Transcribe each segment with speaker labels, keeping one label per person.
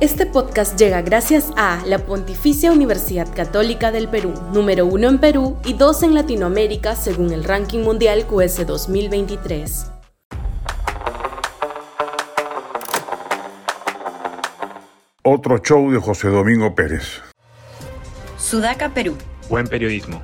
Speaker 1: Este podcast llega gracias a la Pontificia Universidad Católica del Perú, número uno en Perú y dos en Latinoamérica según el ranking mundial QS 2023.
Speaker 2: Otro show de José Domingo Pérez.
Speaker 3: Sudaca, Perú.
Speaker 4: Buen periodismo.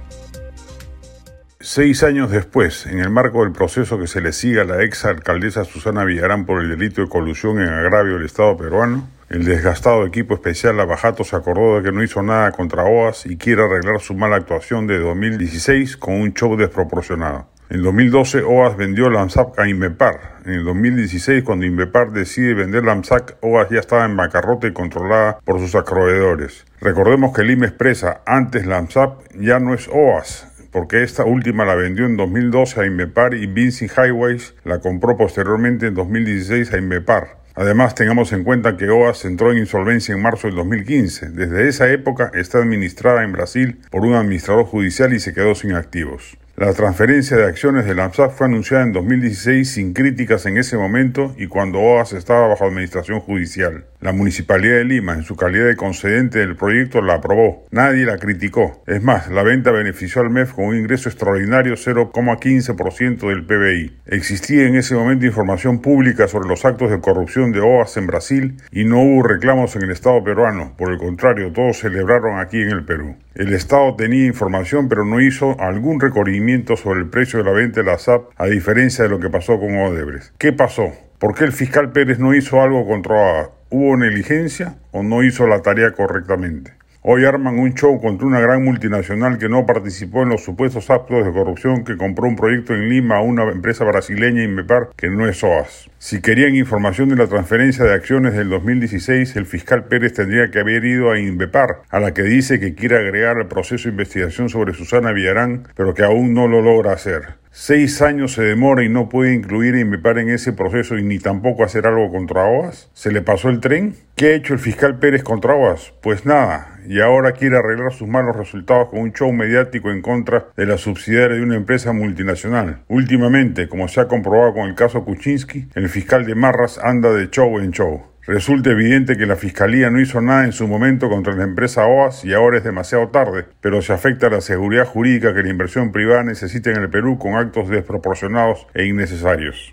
Speaker 2: Seis años después, en el marco del proceso que se le sigue a la ex alcaldesa Susana Villarán por el delito de colusión en agravio del Estado peruano, el desgastado equipo especial Lavajato se acordó de que no hizo nada contra OAS y quiere arreglar su mala actuación de 2016 con un show desproporcionado. En 2012 OAS vendió LAMSAC a Inmepar. En el 2016 cuando Inmepar decide vender LAMSAC, OAS ya estaba en bancarrota y controlada por sus acreedores. Recordemos que el IME expresa antes LAMSAP ya no es OAS, porque esta última la vendió en 2012 a Inmepar y Vincent Highways la compró posteriormente en 2016 a Inmepar. Además, tengamos en cuenta que OAS entró en insolvencia en marzo del 2015. Desde esa época está administrada en Brasil por un administrador judicial y se quedó sin activos. La transferencia de acciones de la fue anunciada en 2016 sin críticas en ese momento y cuando OAS estaba bajo administración judicial. La Municipalidad de Lima, en su calidad de concedente del proyecto, la aprobó. Nadie la criticó. Es más, la venta benefició al MEF con un ingreso extraordinario 0,15% del PBI. Existía en ese momento información pública sobre los actos de corrupción de OAS en Brasil y no hubo reclamos en el Estado peruano. Por el contrario, todos celebraron aquí en el Perú. El Estado tenía información pero no hizo algún recorrimiento sobre el precio de la venta de la SAP a diferencia de lo que pasó con Odebrecht. ¿Qué pasó? ¿Por qué el fiscal Pérez no hizo algo contra ¿Hubo negligencia o no hizo la tarea correctamente? Hoy arman un show contra una gran multinacional que no participó en los supuestos actos de corrupción que compró un proyecto en Lima a una empresa brasileña Inmepar que no es SOAS. Si querían información de la transferencia de acciones del 2016, el fiscal Pérez tendría que haber ido a Inmepar, a la que dice que quiere agregar el proceso de investigación sobre Susana Villarán, pero que aún no lo logra hacer. Seis años se demora y no puede incluir a Inmepar en ese proceso y ni tampoco hacer algo contra OAS. ¿Se le pasó el tren? ¿Qué ha hecho el fiscal Pérez contra OAS? Pues nada, y ahora quiere arreglar sus malos resultados con un show mediático en contra de la subsidiaria de una empresa multinacional. Últimamente, como se ha comprobado con el caso Kuczynski, el fiscal de Marras anda de show en show. Resulta evidente que la Fiscalía no hizo nada en su momento contra la empresa OAS y ahora es demasiado tarde, pero se afecta la seguridad jurídica que la inversión privada necesita en el Perú con actos desproporcionados e innecesarios.